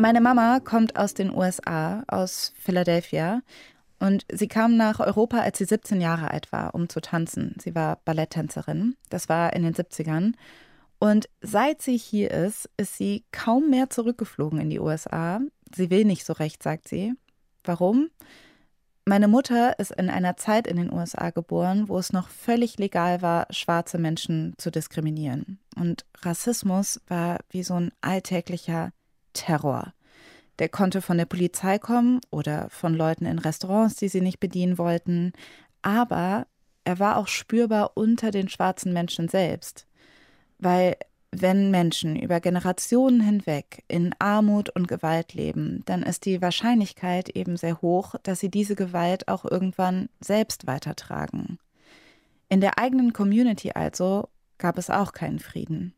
Meine Mama kommt aus den USA, aus Philadelphia. Und sie kam nach Europa, als sie 17 Jahre alt war, um zu tanzen. Sie war Balletttänzerin. Das war in den 70ern. Und seit sie hier ist, ist sie kaum mehr zurückgeflogen in die USA. Sie will nicht so recht, sagt sie. Warum? Meine Mutter ist in einer Zeit in den USA geboren, wo es noch völlig legal war, schwarze Menschen zu diskriminieren. Und Rassismus war wie so ein alltäglicher Terror. Der konnte von der Polizei kommen oder von Leuten in Restaurants, die sie nicht bedienen wollten, aber er war auch spürbar unter den schwarzen Menschen selbst. Weil wenn Menschen über Generationen hinweg in Armut und Gewalt leben, dann ist die Wahrscheinlichkeit eben sehr hoch, dass sie diese Gewalt auch irgendwann selbst weitertragen. In der eigenen Community also gab es auch keinen Frieden.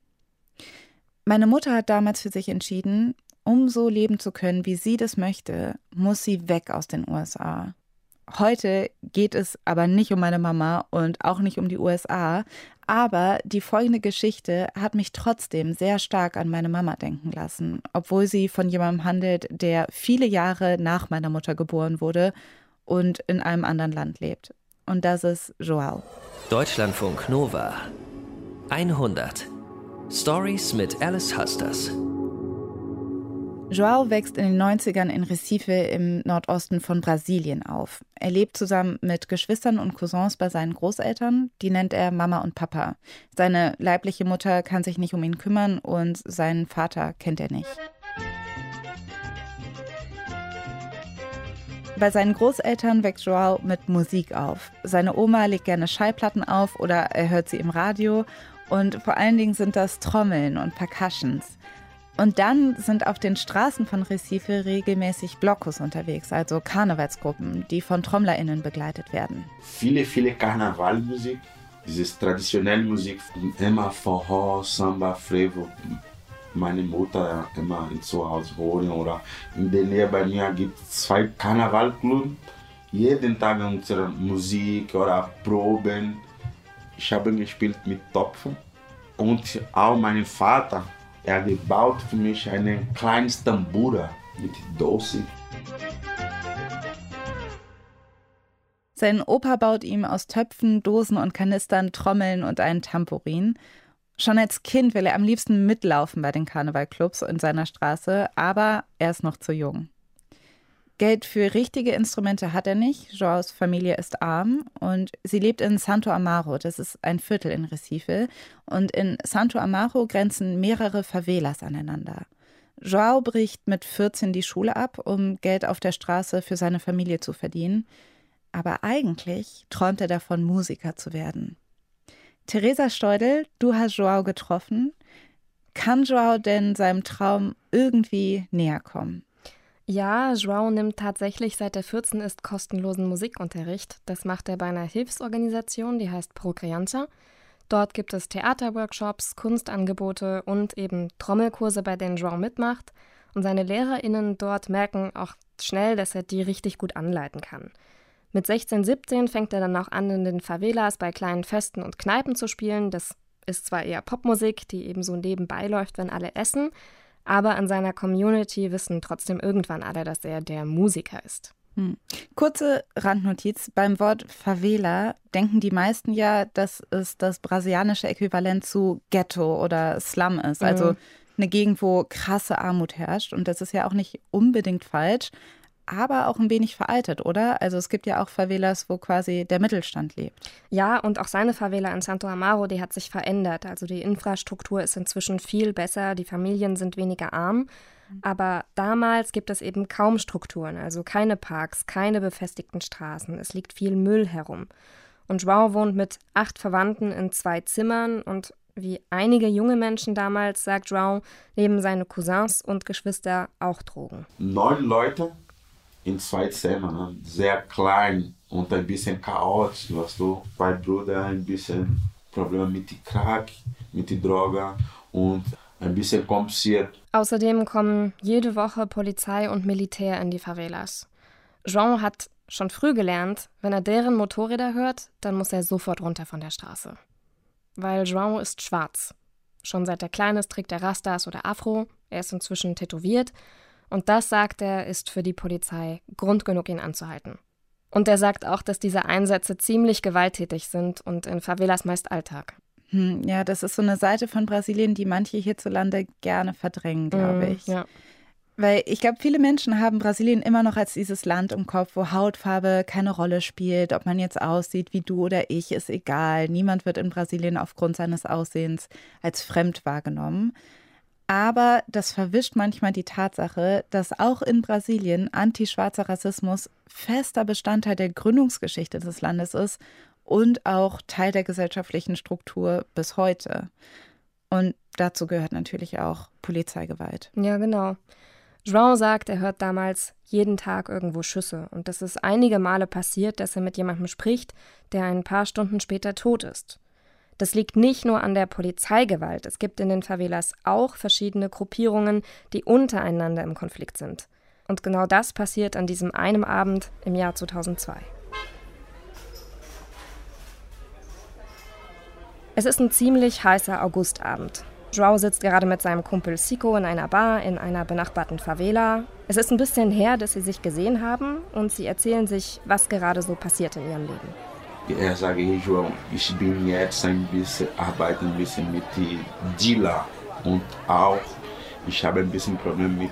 Meine Mutter hat damals für sich entschieden, um so leben zu können, wie sie das möchte, muss sie weg aus den USA. Heute geht es aber nicht um meine Mama und auch nicht um die USA, aber die folgende Geschichte hat mich trotzdem sehr stark an meine Mama denken lassen, obwohl sie von jemandem handelt, der viele Jahre nach meiner Mutter geboren wurde und in einem anderen Land lebt. Und das ist Joao. Deutschlandfunk Nova 100 Stories mit Alice Husters. Joao wächst in den 90ern in Recife im Nordosten von Brasilien auf. Er lebt zusammen mit Geschwistern und Cousins bei seinen Großeltern. Die nennt er Mama und Papa. Seine leibliche Mutter kann sich nicht um ihn kümmern und seinen Vater kennt er nicht. Bei seinen Großeltern wächst Joao mit Musik auf. Seine Oma legt gerne Schallplatten auf oder er hört sie im Radio. Und vor allen Dingen sind das Trommeln und Percussions. Und dann sind auf den Straßen von Recife regelmäßig Blockus unterwegs, also Karnevalsgruppen, die von TrommlerInnen begleitet werden. Viele, viele Karnevalmusik, diese traditionelle Musik, immer Forró, Samba, Frevo. Meine Mutter immer zu Hause holen oder in der Nähe bei mir gibt es zwei Karnevalclubs. Jeden Tag unsere Musik oder Proben. Ich habe gespielt mit Topfen und auch mein Vater er gebaut für mich einen kleinen Tambura mit Doce. Sein Opa baut ihm aus Töpfen, Dosen und Kanistern Trommeln und einen Tambourin. Schon als Kind will er am liebsten mitlaufen bei den Karnevalclubs in seiner Straße, aber er ist noch zu jung. Geld für richtige Instrumente hat er nicht. Joaos Familie ist arm und sie lebt in Santo Amaro. Das ist ein Viertel in Recife. Und in Santo Amaro grenzen mehrere Favelas aneinander. Joao bricht mit 14 die Schule ab, um Geld auf der Straße für seine Familie zu verdienen. Aber eigentlich träumt er davon, Musiker zu werden. Theresa Steudel, du hast Joao getroffen. Kann Joao denn seinem Traum irgendwie näher kommen? Ja, Joao nimmt tatsächlich seit er 14 ist kostenlosen Musikunterricht. Das macht er bei einer Hilfsorganisation, die heißt Progrianza. Dort gibt es Theaterworkshops, Kunstangebote und eben Trommelkurse, bei denen Joao mitmacht. Und seine LehrerInnen dort merken auch schnell, dass er die richtig gut anleiten kann. Mit 16, 17 fängt er dann auch an, in den Favelas bei kleinen Festen und Kneipen zu spielen. Das ist zwar eher Popmusik, die eben so nebenbei läuft, wenn alle essen, aber an seiner Community wissen trotzdem irgendwann alle, dass er der Musiker ist. Hm. Kurze Randnotiz. Beim Wort Favela denken die meisten ja, dass es das brasilianische Äquivalent zu Ghetto oder Slum ist. Also mhm. eine Gegend, wo krasse Armut herrscht. Und das ist ja auch nicht unbedingt falsch aber auch ein wenig veraltet, oder? Also es gibt ja auch Favelas, wo quasi der Mittelstand lebt. Ja, und auch seine Favela in Santo Amaro, die hat sich verändert. Also die Infrastruktur ist inzwischen viel besser, die Familien sind weniger arm. Aber damals gibt es eben kaum Strukturen, also keine Parks, keine befestigten Straßen. Es liegt viel Müll herum. Und Joao wohnt mit acht Verwandten in zwei Zimmern und wie einige junge Menschen damals, sagt Joao, nehmen seine Cousins und Geschwister auch Drogen. Neun Leute in zwei Zimmern, ne? sehr klein und ein bisschen chaotisch, weißt du. Zwei Brüder, ein bisschen Probleme mit Crack, mit Drogen und ein bisschen kompliziert. Außerdem kommen jede Woche Polizei und Militär in die Favelas. Jean hat schon früh gelernt, wenn er deren Motorräder hört, dann muss er sofort runter von der Straße. Weil João ist schwarz. Schon seit er klein ist trägt er Rastas oder Afro, er ist inzwischen tätowiert Und das, sagt er, ist für die Polizei Grund genug, ihn anzuhalten. Und er sagt auch, dass diese Einsätze ziemlich gewalttätig sind und in Favelas meist Alltag. Hm, ja, das ist so eine Seite von Brasilien, die manche hierzulande gerne verdrängen, glaube Mm, ich. ja. Weil ich glaube, viele Menschen haben Brasilien immer noch als dieses Land im Kopf, wo Hautfarbe keine Rolle spielt. Ob man jetzt aussieht wie du oder ich, ist egal. Niemand wird in Brasilien aufgrund seines Aussehens als fremd wahrgenommen. Aber das verwischt manchmal die Tatsache, dass auch in Brasilien antischwarzer Rassismus fester Bestandteil der Gründungsgeschichte des Landes ist und auch Teil der gesellschaftlichen Struktur bis heute. Und dazu gehört natürlich auch Polizeigewalt. Ja, genau. João sagt, er hört damals jeden Tag irgendwo Schüsse und dass es einige Male passiert, dass er mit jemandem spricht, der ein paar Stunden später tot ist. Das liegt nicht nur an der Polizeigewalt. Es gibt in den Favelas auch verschiedene Gruppierungen, die untereinander im Konflikt sind. Und genau das passiert an diesem einen Abend im Jahr 2002. Es ist ein ziemlich heißer Augustabend. Joao sitzt gerade mit seinem Kumpel Sico in einer Bar in einer benachbarten Favela. Es ist ein bisschen her, dass sie sich gesehen haben und sie erzählen sich, was gerade so passiert in ihrem Leben. Er sagt, hey ich bin jetzt ein bisschen, arbeite ein bisschen mit Dila und auch ich habe ein bisschen Problem mit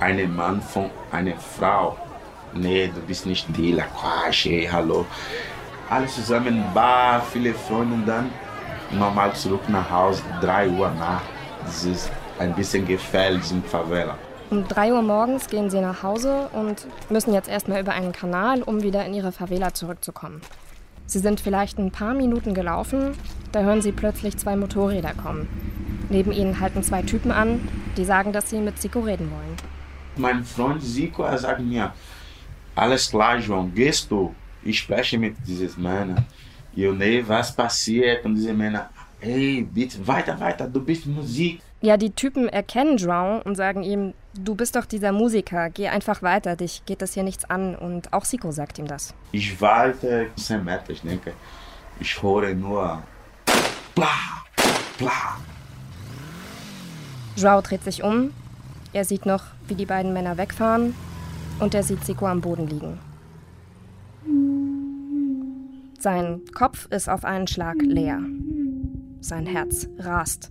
einem Mann von einer Frau. Nee, du bist nicht Dila, Quatsch, hey, hallo. Alles zusammen, Bar, viele Freunde und dann normal zurück nach Hause, 3 Uhr nach. Das ist ein bisschen gefährlich in Favela. Um 3 Uhr morgens gehen sie nach Hause und müssen jetzt erstmal über einen Kanal, um wieder in ihre Favela zurückzukommen. Sie sind vielleicht ein paar Minuten gelaufen, da hören sie plötzlich zwei Motorräder kommen. Neben ihnen halten zwei Typen an, die sagen, dass sie mit Zico reden wollen. Mein Freund er sagt mir, alles klar, João, gehst du? Ich spreche mit diesen Männern. Eu nem was passiert und diese Männer, hey, bitte weiter, weiter, du bist Musik. Ja, die Typen erkennen João und sagen ihm, du bist doch dieser Musiker, geh einfach weiter, dich geht das hier nichts an. Und auch Sico sagt ihm das. Ich warte 10 Meter, ich denke, ich höre nur bla, bla. João dreht sich um, er sieht noch, wie die beiden Männer wegfahren und er sieht Sico am Boden liegen. Sein Kopf ist auf einen Schlag leer. Sein Herz rast.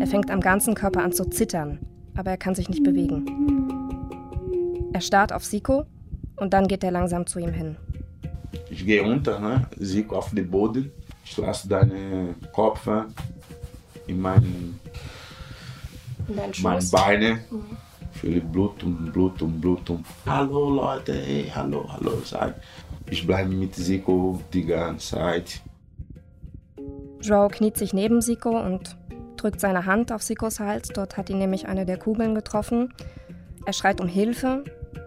Er fängt am ganzen Körper an zu zittern, aber er kann sich nicht bewegen. Er starrt auf Siko und dann geht er langsam zu ihm hin. Ich gehe unter, ne? Zico auf den Boden. Ich lasse deinen Kopf in meinen, meine Beine. Fühle Blut und Blut und Blut und Hallo Leute, hey, hallo, hallo, sag. Ich bleibe mit Zico die ganze Zeit. Joao kniet sich neben Siko und drückt seine Hand auf Sikos Hals. Dort hat ihn nämlich eine der Kugeln getroffen. Er schreit um Hilfe.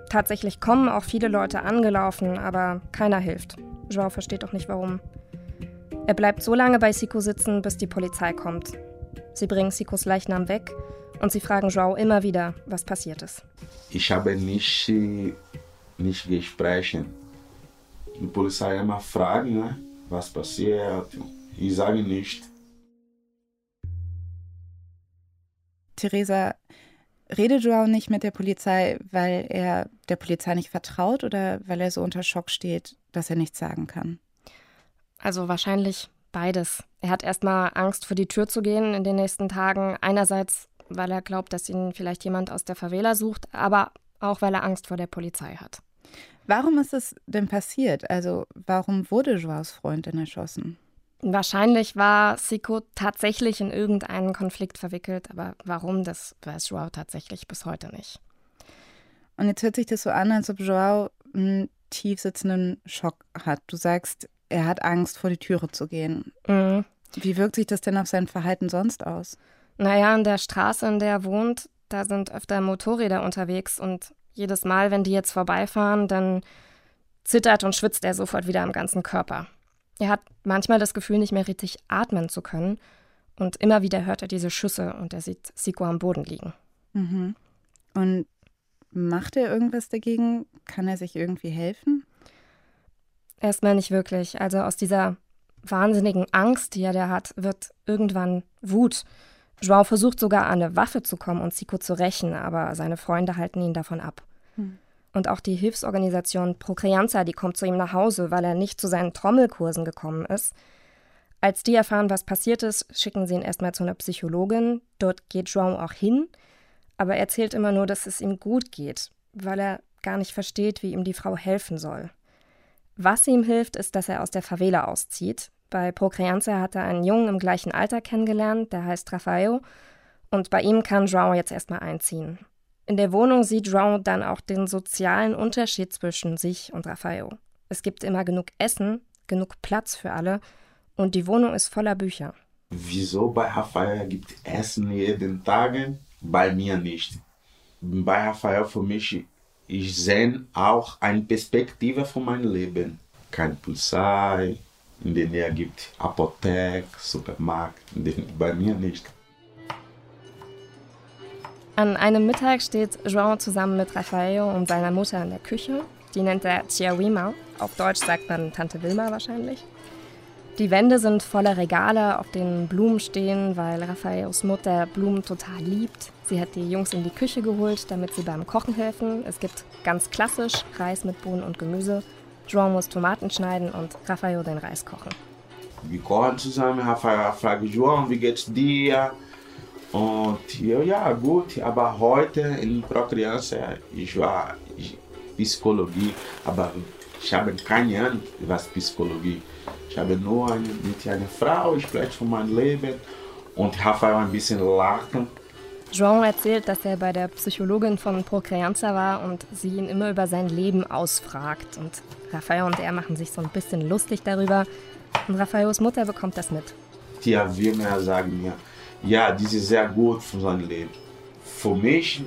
Tatsächlich kommen auch viele Leute angelaufen, aber keiner hilft. Joao versteht auch nicht warum. Er bleibt so lange bei Siko sitzen, bis die Polizei kommt. Sie bringen Sikos Leichnam weg und sie fragen Joao immer wieder, was passiert ist. Ich habe nicht, nicht gesprochen. Die Polizei immer fragen, ne, was passiert. Ich sage nicht. Theresa, redet Joao nicht mit der Polizei, weil er der Polizei nicht vertraut oder weil er so unter Schock steht, dass er nichts sagen kann? Also wahrscheinlich beides. Er hat erstmal Angst, vor die Tür zu gehen in den nächsten Tagen. Einerseits, weil er glaubt, dass ihn vielleicht jemand aus der Favela sucht, aber auch, weil er Angst vor der Polizei hat. Warum ist es denn passiert? Also, warum wurde Joaos Freund denn erschossen? Wahrscheinlich war Siko tatsächlich in irgendeinen Konflikt verwickelt, aber warum, das weiß Joao tatsächlich bis heute nicht. Und jetzt hört sich das so an, als ob Joao einen tief sitzenden Schock hat. Du sagst, er hat Angst, vor die Türe zu gehen. Mhm. Wie wirkt sich das denn auf sein Verhalten sonst aus? Naja, an der Straße, in der er wohnt, da sind öfter Motorräder unterwegs und jedes Mal, wenn die jetzt vorbeifahren, dann zittert und schwitzt er sofort wieder am ganzen Körper. Er hat manchmal das Gefühl, nicht mehr richtig atmen zu können. Und immer wieder hört er diese Schüsse und er sieht Siko am Boden liegen. Mhm. Und macht er irgendwas dagegen? Kann er sich irgendwie helfen? Erstmal nicht wirklich. Also aus dieser wahnsinnigen Angst, die er da hat, wird irgendwann Wut. Joao versucht sogar an eine Waffe zu kommen und Zico zu rächen, aber seine Freunde halten ihn davon ab. Hm. Und auch die Hilfsorganisation Procreanza, die kommt zu ihm nach Hause, weil er nicht zu seinen Trommelkursen gekommen ist. Als die erfahren, was passiert ist, schicken sie ihn erstmal zu einer Psychologin. Dort geht Joao auch hin, aber er erzählt immer nur, dass es ihm gut geht, weil er gar nicht versteht, wie ihm die Frau helfen soll. Was ihm hilft, ist, dass er aus der Favela auszieht. Bei Procreanza hat er einen Jungen im gleichen Alter kennengelernt, der heißt Rafael, und bei ihm kann Joao jetzt erstmal einziehen. In der Wohnung sieht Joao dann auch den sozialen Unterschied zwischen sich und Rafael. Es gibt immer genug Essen, genug Platz für alle und die Wohnung ist voller Bücher. Wieso bei Rafael gibt Essen jeden Tag, bei mir nicht? Bei Rafael für mich, ich sehe auch eine Perspektive von meinem Leben. Kein Pulsar, in der Nähe gibt Apotheke, Supermarkt, bei mir nicht. An einem Mittag steht João zusammen mit Rafael und seiner Mutter in der Küche. Die nennt er Tia Wima. Auf Deutsch sagt man Tante Wilma wahrscheinlich. Die Wände sind voller Regale, auf denen Blumen stehen, weil Raffaels Mutter Blumen total liebt. Sie hat die Jungs in die Küche geholt, damit sie beim Kochen helfen. Es gibt ganz klassisch Reis mit Bohnen und Gemüse. João muss Tomaten schneiden und Rafael den Reis kochen. Wir kochen zusammen, Rafael fragt João, wie geht's dir? Und eu, ja, gut, aber heute in Pro Criança ich war Psychologie, aber ich habe keine Ahnung, was Psychologie Ich habe nur eine, mit einer Frau, ich spreche von meinem Leben und Rafael ein bisschen lachen. João erzählt, dass er bei der Psychologin von Pro Criança war und sie ihn immer über sein Leben ausfragt. Und Rafael und er machen sich so ein bisschen lustig darüber. Und Rafaels Mutter bekommt das mit. Tia Vilma sagt mir, ja, das ist sehr gut für sein Leben. Für mich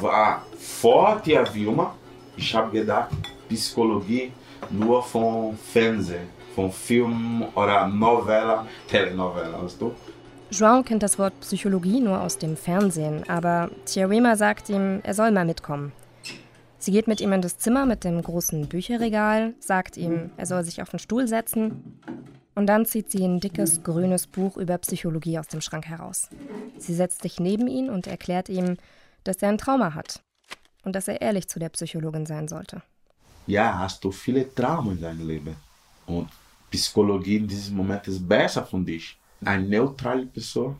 war vor Tia Vilma, ich habe gedacht, Psychologie nur vom Fernsehen, vom Film oder Novella, Telenovela, weißt du? João kennt das Wort Psychologie nur aus dem Fernsehen, aber Chiarema sagt ihm, er soll mal mitkommen. Sie geht mit ihm in das Zimmer mit dem großen Bücherregal, sagt ihm, er soll sich auf den Stuhl setzen und dann zieht sie ein dickes grünes Buch über Psychologie aus dem Schrank heraus. Sie setzt sich neben ihn und erklärt ihm, dass er ein Trauma hat und dass er ehrlich zu der Psychologin sein sollte. Ja, hast du viele Traumen in deinem Leben und Psychologie in diesem Moment ist besser für dich eine neutrale Pessoa,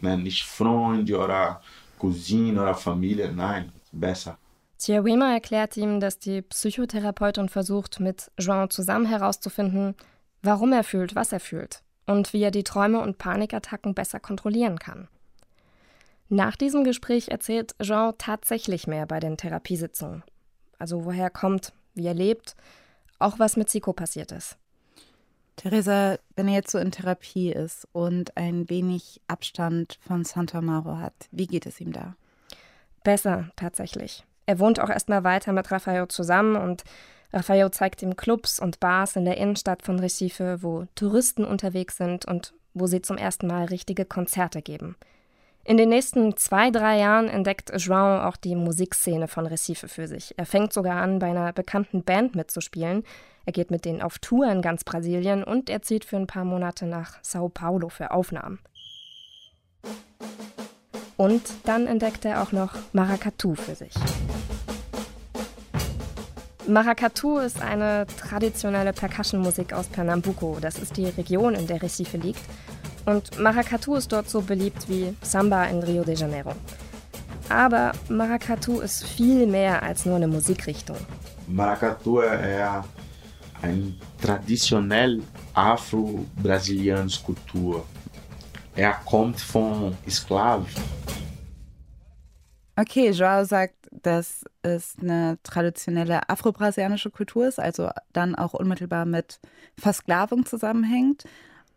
né? nicht Freund oder Cousine oder Familie, nein, besser. Chiawema erklärt ihm, dass die Psychotherapeutin versucht, mit João zusammen herauszufinden, warum er fühlt, was er fühlt und wie er die Träume und Panikattacken besser kontrollieren kann. Nach diesem Gespräch erzählt Jean tatsächlich mehr bei den Therapiesitzungen. Also woher er kommt, wie er lebt, auch was mit Zico passiert ist. Theresa, wenn er jetzt so in Therapie ist und ein wenig Abstand von Santa Mauro hat, wie geht es ihm da? Besser, tatsächlich. Er wohnt auch erstmal weiter mit Rafael zusammen und Rafael zeigt ihm Clubs und Bars in der Innenstadt von Recife, wo Touristen unterwegs sind und wo sie zum ersten Mal richtige Konzerte geben. In den nächsten zwei, drei Jahren entdeckt João auch die Musikszene von Recife für sich. Er fängt sogar an, bei einer bekannten Band mitzuspielen, er geht mit denen auf Tour in ganz Brasilien und er zieht für ein paar Monate nach Sao Paulo für Aufnahmen. Und dann entdeckt er auch noch Maracatu für sich. Maracatu ist eine traditionelle Percussion-Musik aus Pernambuco. Das ist die Region, in der Recife liegt. Und Maracatu ist dort so beliebt wie Samba in Rio de Janeiro. Aber Maracatu ist viel mehr als nur eine Musikrichtung. Maracatu ist eine traditionelle afro-brasilianische Kultur. Er kommt von Sklaven. Okay, Joao sagt, dass es eine traditionelle afro-brasilianische Kultur ist, also dann auch unmittelbar mit Versklavung zusammenhängt.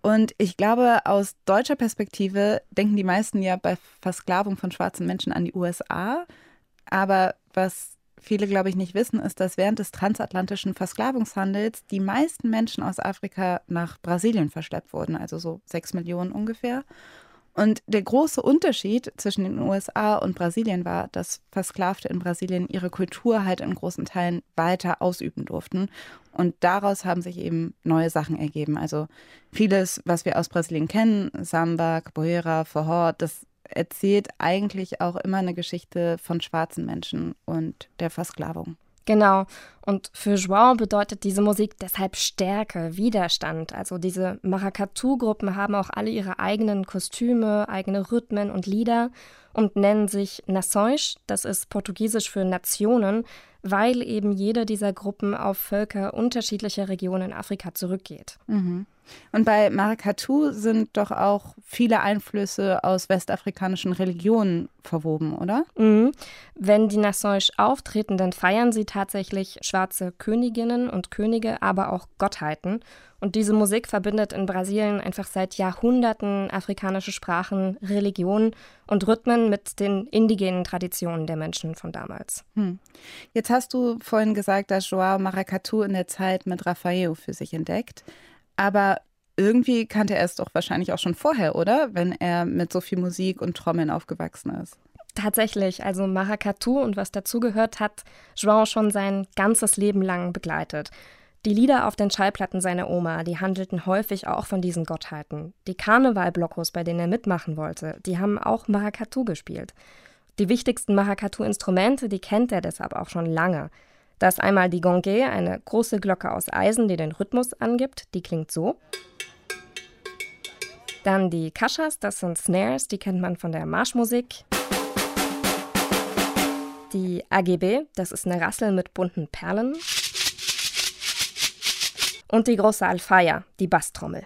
Und ich glaube, aus deutscher Perspektive denken die meisten ja bei Versklavung von schwarzen Menschen an die USA. Aber was viele, glaube ich, nicht wissen, ist, dass während des transatlantischen Versklavungshandels die meisten Menschen aus Afrika nach Brasilien verschleppt wurden, also so sechs Millionen ungefähr. Und der große Unterschied zwischen den USA und Brasilien war, dass Versklavte in Brasilien ihre Kultur halt in großen Teilen weiter ausüben durften. Und daraus haben sich eben neue Sachen ergeben. Also vieles, was wir aus Brasilien kennen, Samba, Capoeira, Forró, das erzählt eigentlich auch immer eine Geschichte von schwarzen Menschen und der Versklavung. Genau. Und für João bedeutet diese Musik deshalb Stärke, Widerstand. Also diese Maracatu-Gruppen haben auch alle ihre eigenen Kostüme, eigene Rhythmen und Lieder und nennen sich Nações, das ist portugiesisch für Nationen, weil eben jede dieser Gruppen auf Völker unterschiedlicher Regionen in Afrika zurückgeht. Mhm. Und bei Maracatu sind doch auch viele Einflüsse aus westafrikanischen Religionen verwoben, oder? Mhm. Wenn die Nassauisch auftreten, dann feiern sie tatsächlich schwarze Königinnen und Könige, aber auch Gottheiten. Und diese Musik verbindet in Brasilien einfach seit Jahrhunderten afrikanische Sprachen, Religionen und Rhythmen mit den indigenen Traditionen der Menschen von damals. Hm. Jetzt hast du vorhin gesagt, dass Joao Maracatu in der Zeit mit Rafael für sich entdeckt. Aber irgendwie kannte er es doch wahrscheinlich auch schon vorher, oder? Wenn er mit so viel Musik und Trommeln aufgewachsen ist. Tatsächlich, also Maracatu und was dazugehört hat João schon sein ganzes Leben lang begleitet. Die Lieder auf den Schallplatten seiner Oma, die handelten häufig auch von diesen Gottheiten. Die Karnevalblockos, bei denen er mitmachen wollte, die haben auch Maracatu gespielt. Die wichtigsten Maracatu-Instrumente, die kennt er deshalb auch schon lange. Da ist einmal die Gongue, eine große Glocke aus Eisen, die den Rhythmus angibt. Die klingt so. Dann die Kashas, das sind Snares, die kennt man von der Marschmusik. Die AGB, das ist eine Rassel mit bunten Perlen. Und die große Alfaya, die Basstrommel.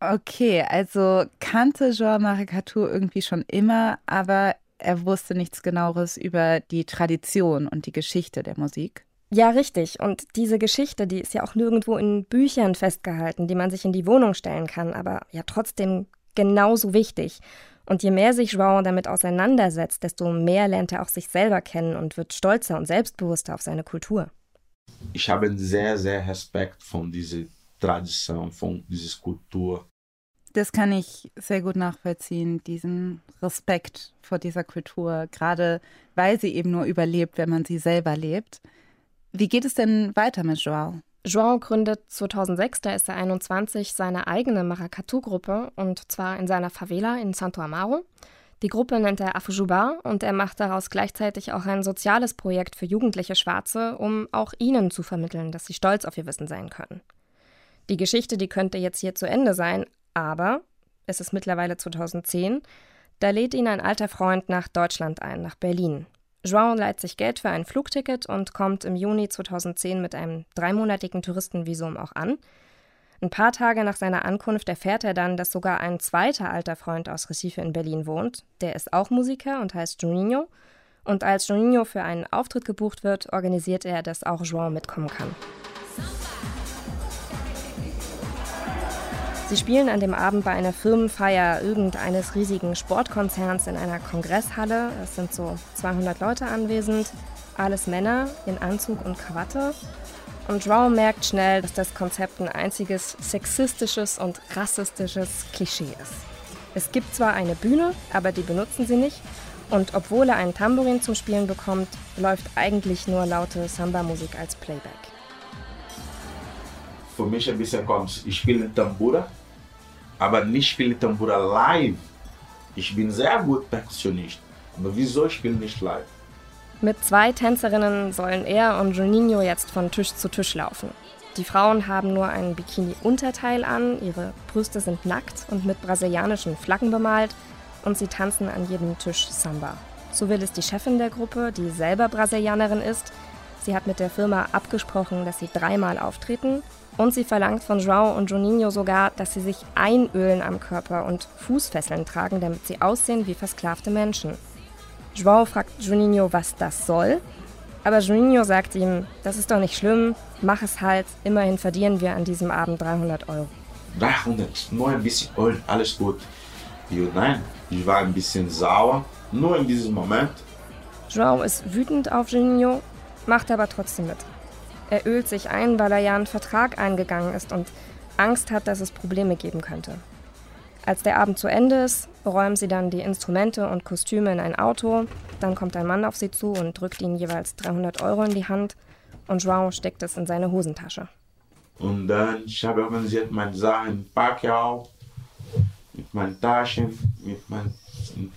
Okay, also kannte Maracatu irgendwie schon immer, aber er wusste nichts genaueres über die Tradition und die Geschichte der Musik. Ja, richtig. Und diese Geschichte, die ist ja auch nirgendwo in Büchern festgehalten, die man sich in die Wohnung stellen kann, aber ja trotzdem genauso wichtig. Und je mehr sich João damit auseinandersetzt, desto mehr lernt er auch sich selber kennen und wird stolzer und selbstbewusster auf seine Kultur. Ich habe sehr, sehr Respekt von dieser Tradition, von dieser Kultur. Das kann ich sehr gut nachvollziehen, diesen Respekt vor dieser Kultur, gerade weil sie eben nur überlebt, wenn man sie selber lebt. Wie geht es denn weiter mit Joao? Joao gründet 2006, da ist er 21, seine eigene Maracatu-Gruppe und zwar in seiner Favela in Santo Amaro. Die Gruppe nennt er Afujuba und er macht daraus gleichzeitig auch ein soziales Projekt für jugendliche Schwarze, um auch ihnen zu vermitteln, dass sie stolz auf ihr Wissen sein können. Die Geschichte, die könnte jetzt hier zu Ende sein, aber es ist mittlerweile 2010, da lädt ihn ein alter Freund nach Deutschland ein, nach Berlin. João leiht sich Geld für ein Flugticket und kommt im Juni 2010 mit einem dreimonatigen Touristenvisum auch an. Ein paar Tage nach seiner Ankunft erfährt er dann, dass sogar ein zweiter alter Freund aus Recife in Berlin wohnt. Der ist auch Musiker und heißt Juninho. Und als Juninho für einen Auftritt gebucht wird, organisiert er, dass auch João mitkommen kann. Sie spielen an dem Abend bei einer Firmenfeier irgendeines riesigen Sportkonzerns in einer Kongresshalle. Es sind so 200 Leute anwesend, alles Männer in Anzug und Krawatte. Und João merkt schnell, dass das Konzept ein einziges sexistisches und rassistisches Klischee ist. Es gibt zwar eine Bühne, aber die benutzen sie nicht. Und obwohl er einen Tambourin zum Spielen bekommt, läuft eigentlich nur laute Samba-Musik als Playback. Für mich ein bisschen kommt, ich spiele Tambura aber nicht spiele Tambura live. Ich bin sehr gut Perkussionist, aber wieso spiele ich nicht live? Mit zwei Tänzerinnen sollen er und Juninho jetzt von Tisch zu Tisch laufen. Die Frauen haben nur ein Bikini-Unterteil an, ihre Brüste sind nackt und mit brasilianischen Flaggen bemalt und sie tanzen an jedem Tisch Samba. So will es die Chefin der Gruppe, die selber Brasilianerin ist. Sie hat mit der Firma abgesprochen, dass sie dreimal auftreten und sie verlangt von João und Juninho sogar, dass sie sich einölen am Körper und Fußfesseln tragen, damit sie aussehen wie versklavte Menschen. João fragt Juninho, was das soll. Aber Juninho sagt ihm, das ist doch nicht schlimm, mach es halt, immerhin verdienen wir an diesem Abend 300 Euro. 300, nur ein bisschen Öl, alles gut. Ich, nein, ich war ein bisschen sauer, nur in diesem Moment. João ist wütend auf Juninho, macht aber trotzdem mit. Er ölt sich ein, weil er ja einen Vertrag eingegangen ist und Angst hat, dass es Probleme geben könnte. Als der Abend zu Ende ist, räumen sie dann die Instrumente und Kostüme in ein Auto. Dann kommt ein Mann auf sie zu und drückt ihnen jeweils 300 Euro in die Hand. Und João steckt es in seine Hosentasche. Und dann ich habe organisiert meine Sachen, packe auch mit meinen Taschen, mit meinem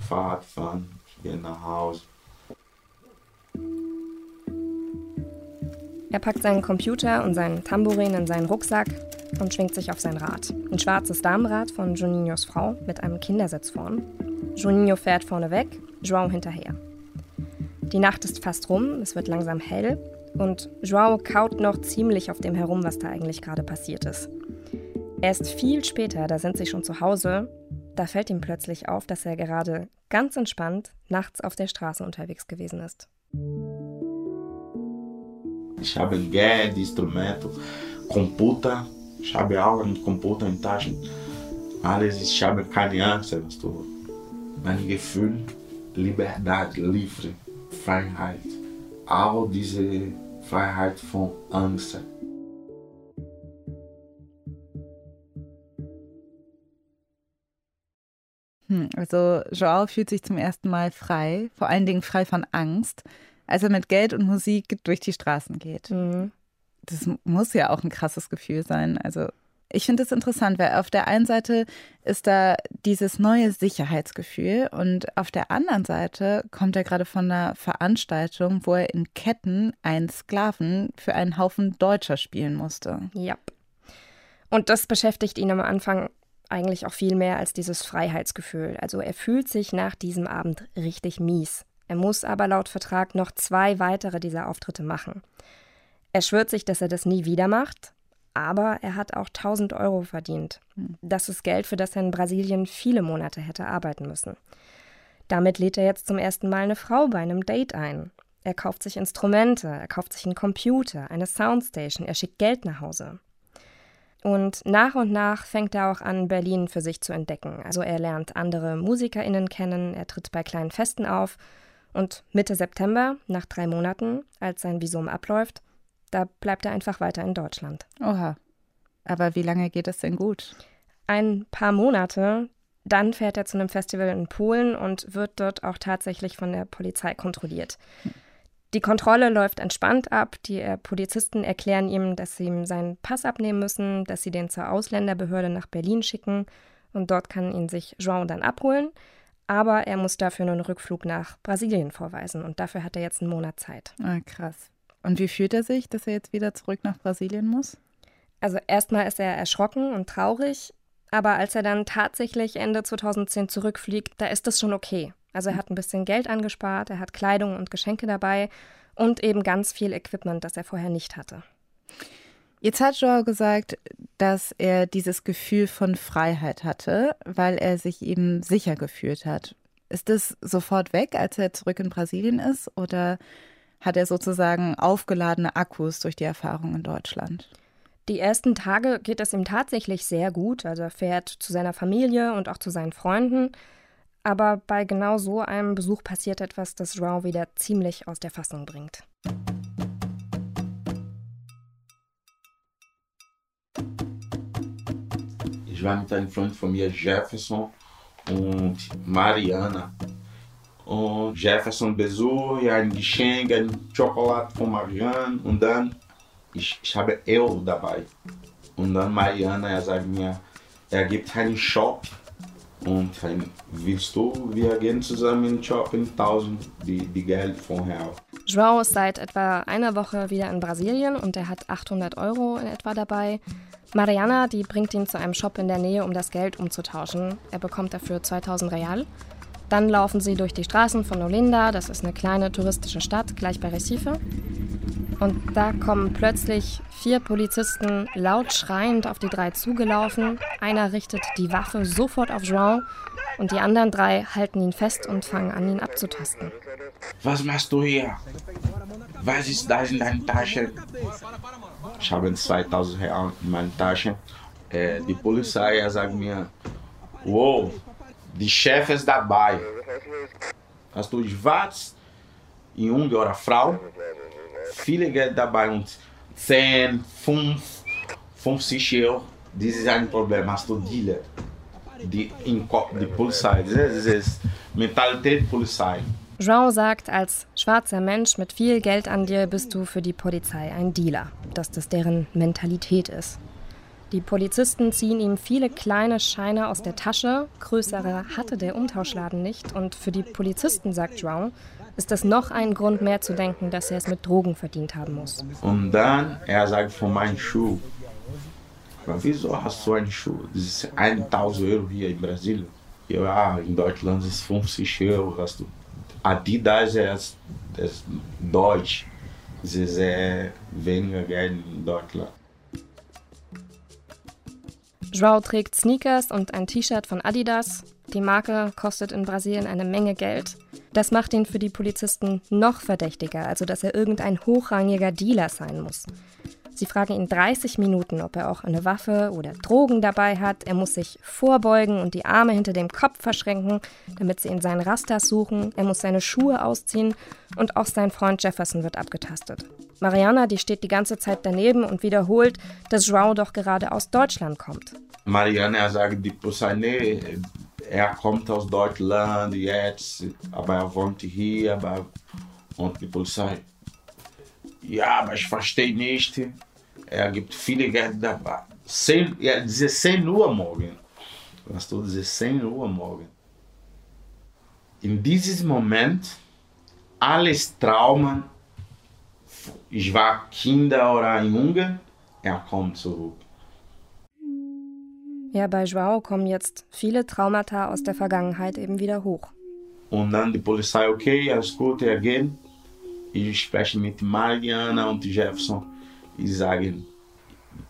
Fahrradfahren, ich gehe nach Hause. Er packt seinen Computer und seinen Tambourin in seinen Rucksack und schwingt sich auf sein Rad. Ein schwarzes Damenrad von Juninhos Frau mit einem Kindersitz vorn. Juninho fährt vorne weg, João hinterher. Die Nacht ist fast rum, es wird langsam hell und João kaut noch ziemlich auf dem herum, was da eigentlich gerade passiert ist. Erst viel später, da sind sie schon zu Hause, da fällt ihm plötzlich auf, dass er gerade ganz entspannt nachts auf der Straße unterwegs gewesen ist. Ich habe Geld, Instrumente, Computer, ich habe auch einen Computer in Taschen. Alles, ich habe keine Angst, weißt du. Mein Gefühl, Liberdade, livre, Freiheit. All diese Freiheit von Angst. Hm, also Joao fühlt sich zum ersten Mal frei, vor allen Dingen frei von Angst, als er mit Geld und Musik durch die Straßen geht. Mhm. Das muss ja auch ein krasses Gefühl sein. Also ich finde es interessant, weil auf der einen Seite ist da dieses neue Sicherheitsgefühl und auf der anderen Seite kommt er gerade von einer Veranstaltung, wo er in Ketten einen Sklaven für einen Haufen Deutscher spielen musste. Ja. Und das beschäftigt ihn am Anfang eigentlich auch viel mehr als dieses Freiheitsgefühl. Also er fühlt sich nach diesem Abend richtig mies. Er muss aber laut Vertrag noch zwei weitere dieser Auftritte machen. Er schwört sich, dass er das nie wieder macht, aber er hat auch 1000 Euro verdient. Hm. Das ist Geld, für das er in Brasilien viele Monate hätte arbeiten müssen. Damit lädt er jetzt zum ersten Mal eine Frau bei einem Date ein. Er kauft sich Instrumente, er kauft sich einen Computer, eine Soundstation, er schickt Geld nach Hause. Und nach und nach fängt er auch an, Berlin für sich zu entdecken. Also er lernt andere MusikerInnen kennen, er tritt bei kleinen Festen auf. Und Mitte September, nach drei Monaten, als sein Visum abläuft, da bleibt er einfach weiter in Deutschland. Oha. Aber wie lange geht es denn gut? Ein paar Monate. Dann fährt er zu einem Festival in Polen und wird dort auch tatsächlich von der Polizei kontrolliert. Die Kontrolle läuft entspannt ab. Die äh, Polizisten erklären ihm, dass sie ihm seinen Pass abnehmen müssen, dass sie den zur Ausländerbehörde nach Berlin schicken und dort kann ihn sich João dann abholen. Aber er muss dafür nur einen Rückflug nach Brasilien vorweisen und dafür hat er jetzt einen Monat Zeit. Ah, krass. Und wie fühlt er sich, dass er jetzt wieder zurück nach Brasilien muss? Also erstmal ist er erschrocken und traurig, aber als er dann tatsächlich Ende 2010 zurückfliegt, da ist das schon okay. Also er hat ein bisschen Geld angespart, er hat Kleidung und Geschenke dabei und eben ganz viel Equipment, das er vorher nicht hatte. Jetzt hat Joao gesagt, dass er dieses Gefühl von Freiheit hatte, weil er sich eben sicher gefühlt hat. Ist das sofort weg, als er zurück in Brasilien ist? Oder hat er sozusagen aufgeladene Akkus durch die Erfahrung in Deutschland? Die ersten Tage geht es ihm tatsächlich sehr gut. Also er fährt zu seiner Familie und auch zu seinen Freunden. Aber bei genau so einem Besuch passiert etwas, das João wieder ziemlich aus der Fassung bringt. Ich war mit einem Freund von mir, Jefferson und Mariana. Und Jefferson besucht, ein Geschenk, ein Schokolade von Mariana und dann ich, ich habe Euro dabei. Und dann Mariana, er sagt mir, er gibt einen Shop und dann willst du, wir gehen zusammen in den Shop in 1000 die, die Geld vorher. João ist seit etwa einer Woche wieder in Brasilien und er hat 800 Euro in etwa dabei. Mariana, die bringt ihn zu einem Shop in der Nähe, um das Geld umzutauschen. Er bekommt dafür 2000 Real. Dann laufen sie durch die Straßen von Olinda, das ist eine kleine touristische Stadt gleich bei Recife. Und da kommen plötzlich vier Polizisten laut schreiend auf die drei zugelaufen. Einer richtet die Waffe sofort auf João und die anderen drei halten ihn fest und fangen an, ihn abzutasten. Was machst du hier? Was ist das in deiner Tasche? Ich habe 2000 Real in meiner Tasche. Äh, die Polizei sagt mir, wow, die Chef ist dabei. Hast du schwarz, junge oder Frau? viele Geld dabei und 10, 5, 50 Euro. Das ist ein Problem, hast du Dealer. die, die Polizei, das ist João sagt, als schwarzer Mensch mit viel Geld an dir bist du für die Polizei ein Dealer, dass das deren Mentalität ist. Die Polizisten ziehen ihm viele kleine Scheine aus der Tasche, größere hatte der Umtauschladen nicht und für die Polizisten, sagt João, ist das noch ein Grund mehr zu denken, dass er es mit Drogen verdient haben muss. Und dann, er sagt von meinem Schuh, wieso hast du einen Schuh? Das ist 1000 Euro hier in Brasilien. Ja, in Deutschland ist 50 Euro, hast du. Adidas é, é Deutsch. Sie sehr weniger Geld in Deutschland. Joao trägt Sneakers und ein T-Shirt von Adidas. Die Marke kostet in Brasilien eine Menge Geld. Das macht ihn für die Polizisten noch verdächtiger, also dass er irgendein hochrangiger Dealer sein muss. Sie fragen ihn 30 Minuten, ob er auch eine Waffe oder Drogen dabei hat. Er muss sich vorbeugen und die Arme hinter dem Kopf verschränken, damit sie in seinen Rastas suchen. Er muss seine Schuhe ausziehen und auch sein Freund Jefferson wird abgetastet. Mariana, die steht die ganze Zeit daneben und wiederholt, dass Joao doch gerade aus Deutschland kommt. Mariana sagt die Polizei, nee, er kommt aus Deutschland jetzt, aber er wohnt hier, aber und die Polizei, ja, aber ich verstehe nicht. Er gibt viele Geld dabei. 10, ja, 16 Uhr morgen. Was du 16 Uhr morgen. In diesem Moment, alles Traumen, ich war Kinder oder Junge, er kommt zurück. Ja, bei Joao kommen jetzt viele Traumata aus der Vergangenheit eben wieder hoch. Und dann die Polizei, okay, alles gut, er geht. Ich spreche mit Mariana und Jefferson. Ich sage,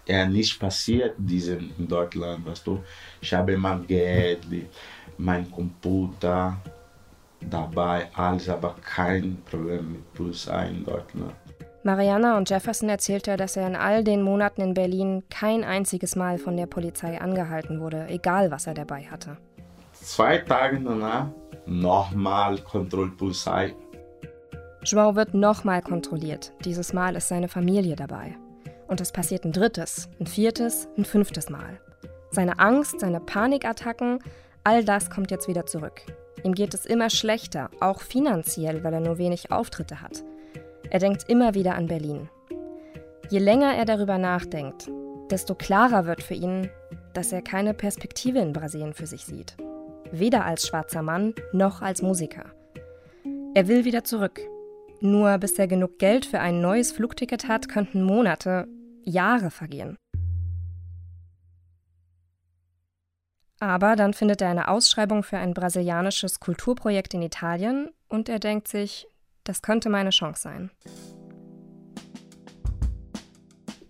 er nicht passiert diesen in Deutschland, weißt du. Ich habe mein Geld, mein Computer dabei, alles, aber kein Problem mit Polizei in Deutschland. Mariana und Jefferson erzählte, dass er in all den Monaten in Berlin kein einziges Mal von der Polizei angehalten wurde, egal was er dabei hatte. Zwei Tage danach nochmal Kontrollpolizei Joao wird nochmal kontrolliert. Dieses Mal ist seine Familie dabei. Und es passiert ein drittes, ein viertes, ein fünftes Mal. Seine Angst, seine Panikattacken, all das kommt jetzt wieder zurück. Ihm geht es immer schlechter, auch finanziell, weil er nur wenig Auftritte hat. Er denkt immer wieder an Berlin. Je länger er darüber nachdenkt, desto klarer wird für ihn, dass er keine Perspektive in Brasilien für sich sieht. Weder als schwarzer Mann noch als Musiker. Er will wieder zurück, nur bis er genug Geld für ein neues Flugticket hat, könnten Monate, Jahre vergehen. Aber dann findet er eine Ausschreibung für ein brasilianisches Kulturprojekt in Italien und er denkt sich, das könnte meine Chance sein.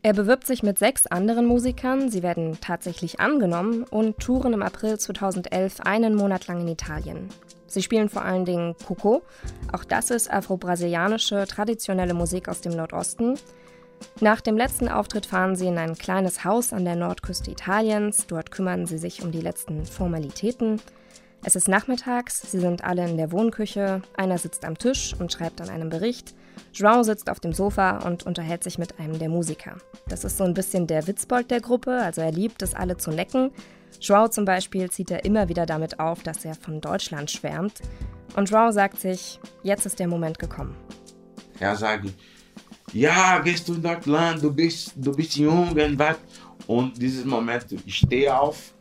Er bewirbt sich mit sechs anderen Musikern, sie werden tatsächlich angenommen und touren im April 2011 einen Monat lang in Italien. Sie spielen vor allen Dingen Coco. Auch das ist afro-brasilianische traditionelle Musik aus dem Nordosten. Nach dem letzten Auftritt fahren sie in ein kleines Haus an der Nordküste Italiens. Dort kümmern sie sich um die letzten Formalitäten. Es ist nachmittags, sie sind alle in der Wohnküche. Einer sitzt am Tisch und schreibt an einem Bericht. João sitzt auf dem Sofa und unterhält sich mit einem der Musiker. Das ist so ein bisschen der Witzbold der Gruppe, also er liebt es, alle zu necken. Joao zum Beispiel zieht er immer wieder damit auf, dass er von Deutschland schwärmt. Und Joao sagt sich, jetzt ist der Moment gekommen. Er sagt, ja, gehst du in Deutschland, du bist, du bist jung und was. Und dieses Moment, ich stehe auf.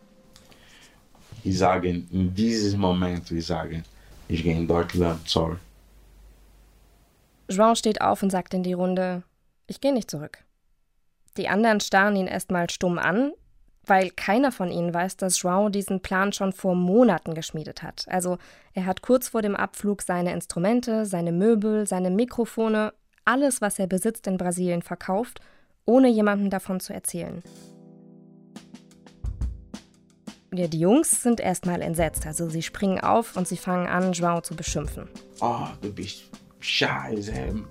Ich sage, in diesem Moment, ich sage, ich gehe in Deutschland, sorry. Joao steht auf und sagt in die Runde, ich gehe nicht zurück. Die anderen starren ihn erstmal stumm an, weil keiner von ihnen weiß, dass Joao diesen Plan schon vor Monaten geschmiedet hat. Also er hat kurz vor dem Abflug seine Instrumente, seine Möbel, seine Mikrofone, alles, was er besitzt in Brasilien verkauft, ohne jemandem davon zu erzählen. Ja, die Jungs sind erstmal entsetzt, also sie springen auf und sie fangen an, Joao zu beschimpfen. Oh, du bist scheiße.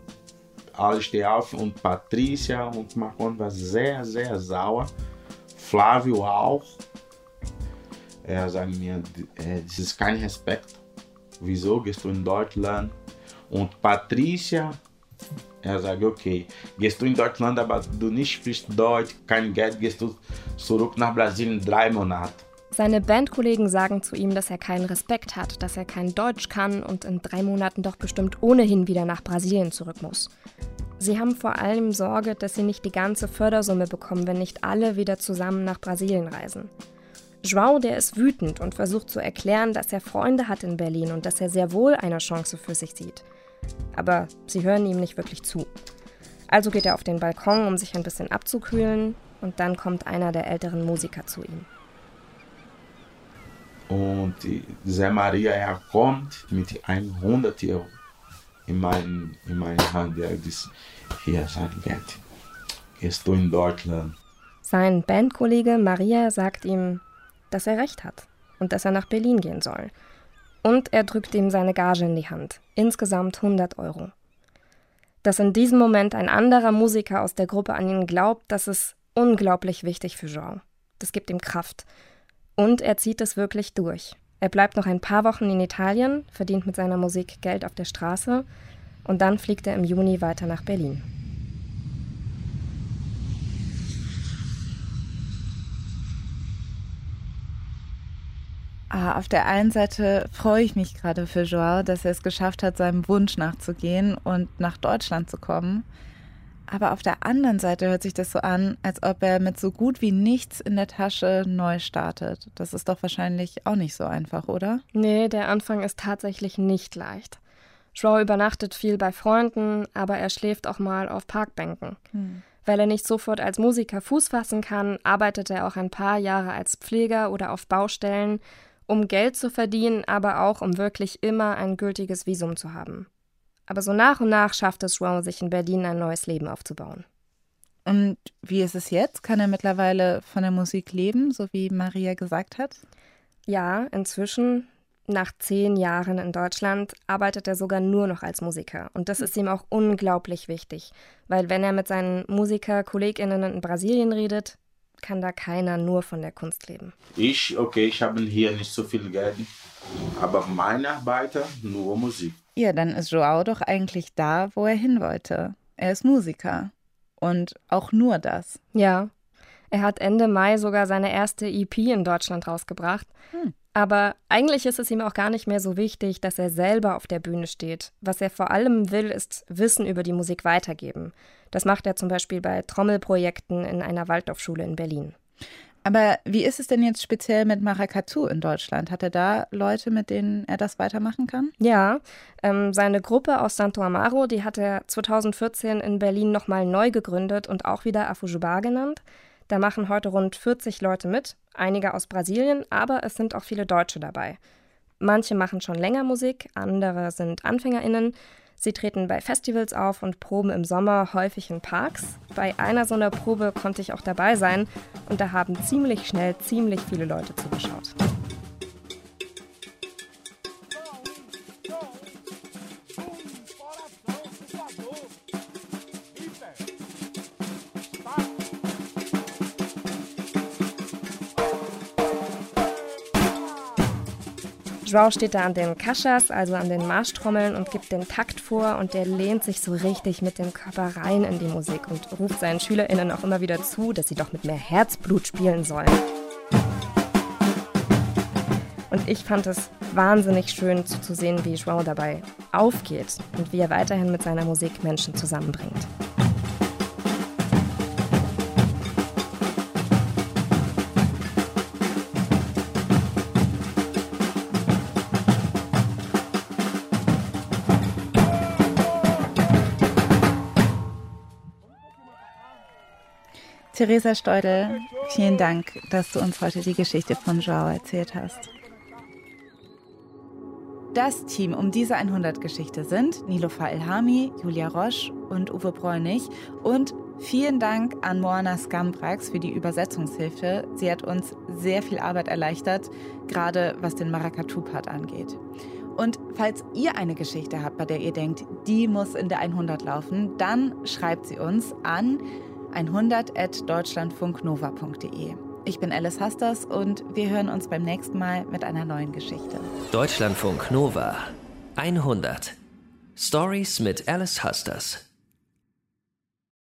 Alle stehen auf und Patricia und Marcon war sehr, sehr sauer. Flávio auch. Er sagt mir, das ist kein Respekt. Wieso gehst du in Deutschland? Und Patricia, er sagt, okay, gehst du in Deutschland, aber du nicht sprichst Deutsch, kein Geld, gehst du zurück nach Brasilien drei Monate. Seine Bandkollegen sagen zu ihm, dass er keinen Respekt hat, dass er kein Deutsch kann und in drei Monaten doch bestimmt ohnehin wieder nach Brasilien zurück muss. Sie haben vor allem Sorge, dass sie nicht die ganze Fördersumme bekommen, wenn nicht alle wieder zusammen nach Brasilien reisen. João, der ist wütend und versucht zu erklären, dass er Freunde hat in Berlin und dass er sehr wohl eine Chance für sich sieht. Aber sie hören ihm nicht wirklich zu. Also geht er auf den Balkon, um sich ein bisschen abzukühlen, und dann kommt einer der älteren Musiker zu ihm. Und Zé Maria, er kommt mit 100 Euro in, mein, in meine Hand. Er disse, hier sein Geld. Estou in Deutschland. Sein Bandkollege Maria sagt ihm, dass er recht hat und dass er nach Berlin gehen soll. Und er drückt ihm seine Gage in die Hand, insgesamt 100 Euro. Dass in diesem Moment ein anderer Musiker aus der Gruppe an ihn glaubt, das ist unglaublich wichtig für Jean. Das gibt ihm Kraft. Und er zieht es wirklich durch. Er bleibt noch ein paar Wochen in Italien, verdient mit seiner Musik Geld auf der Straße und dann fliegt er im Juni weiter nach Berlin. Ah, auf der einen Seite freue ich mich gerade für Joao, dass er es geschafft hat, seinem Wunsch nachzugehen und nach Deutschland zu kommen. Aber auf der anderen Seite hört sich das so an, als ob er mit so gut wie nichts in der Tasche neu startet. Das ist doch wahrscheinlich auch nicht so einfach, oder? Nee, der Anfang ist tatsächlich nicht leicht. Joao übernachtet viel bei Freunden, aber er schläft auch mal auf Parkbänken. Hm. Weil er nicht sofort als Musiker Fuß fassen kann, arbeitet er auch ein paar Jahre als Pfleger oder auf Baustellen um Geld zu verdienen, aber auch um wirklich immer ein gültiges Visum zu haben. Aber so nach und nach schafft es João, sich in Berlin ein neues Leben aufzubauen. Und wie ist es jetzt? Kann er mittlerweile von der Musik leben, so wie Maria gesagt hat? Ja, inzwischen, nach zehn Jahren in Deutschland, arbeitet er sogar nur noch als Musiker. Und das ist ihm auch unglaublich wichtig, weil wenn er mit seinen Musiker-KollegInnen in Brasilien redet, kann da keiner nur von der Kunst leben. Ich, okay, ich habe hier nicht so viel Geld, aber meine Arbeiter nur Musik. Ja, dann ist Joao doch eigentlich da, wo er hin wollte. Er ist Musiker. Und auch nur das. Ja. Er hat Ende Mai sogar seine erste EP in Deutschland rausgebracht. Hm. Aber eigentlich ist es ihm auch gar nicht mehr so wichtig, dass er selber auf der Bühne steht. Was er vor allem will, ist Wissen über die Musik weitergeben. Das macht er zum Beispiel bei Trommelprojekten in einer Waldorfschule in Berlin. Aber wie ist es denn jetzt speziell mit Maracatu in Deutschland? Hat er da Leute, mit denen er das weitermachen kann? Ja, ähm, seine Gruppe aus Santo Amaro, die hat er 2014 in Berlin nochmal neu gegründet und auch wieder Afujubar genannt. Da machen heute rund 40 Leute mit, einige aus Brasilien, aber es sind auch viele Deutsche dabei. Manche machen schon länger Musik, andere sind AnfängerInnen. Sie treten bei Festivals auf und proben im Sommer häufig in Parks. Bei einer so einer Probe konnte ich auch dabei sein und da haben ziemlich schnell ziemlich viele Leute zugeschaut. Joao steht da an den Kaschas, also an den Marschtrommeln und gibt den Takt vor und der lehnt sich so richtig mit dem Körper rein in die Musik und ruft seinen SchülerInnen auch immer wieder zu, dass sie doch mit mehr Herzblut spielen sollen. Und ich fand es wahnsinnig schön zuzusehen, wie Joao dabei aufgeht und wie er weiterhin mit seiner Musik Menschen zusammenbringt. Theresa Steudel, vielen Dank, dass du uns heute die Geschichte von Joao erzählt hast. Das Team um diese 100-Geschichte sind Nilofa Elhami, Julia Roche und Uwe Bräunig. Und vielen Dank an Moana Skambrax für die Übersetzungshilfe. Sie hat uns sehr viel Arbeit erleichtert, gerade was den Maracatu-Part angeht. Und falls ihr eine Geschichte habt, bei der ihr denkt, die muss in der 100 laufen, dann schreibt sie uns an 100.deutschlandfunknova.de. Ich bin Alice Hasters und wir hören uns beim nächsten Mal mit einer neuen Geschichte. Deutschlandfunk Nova 100 Stories mit Alice Hasters.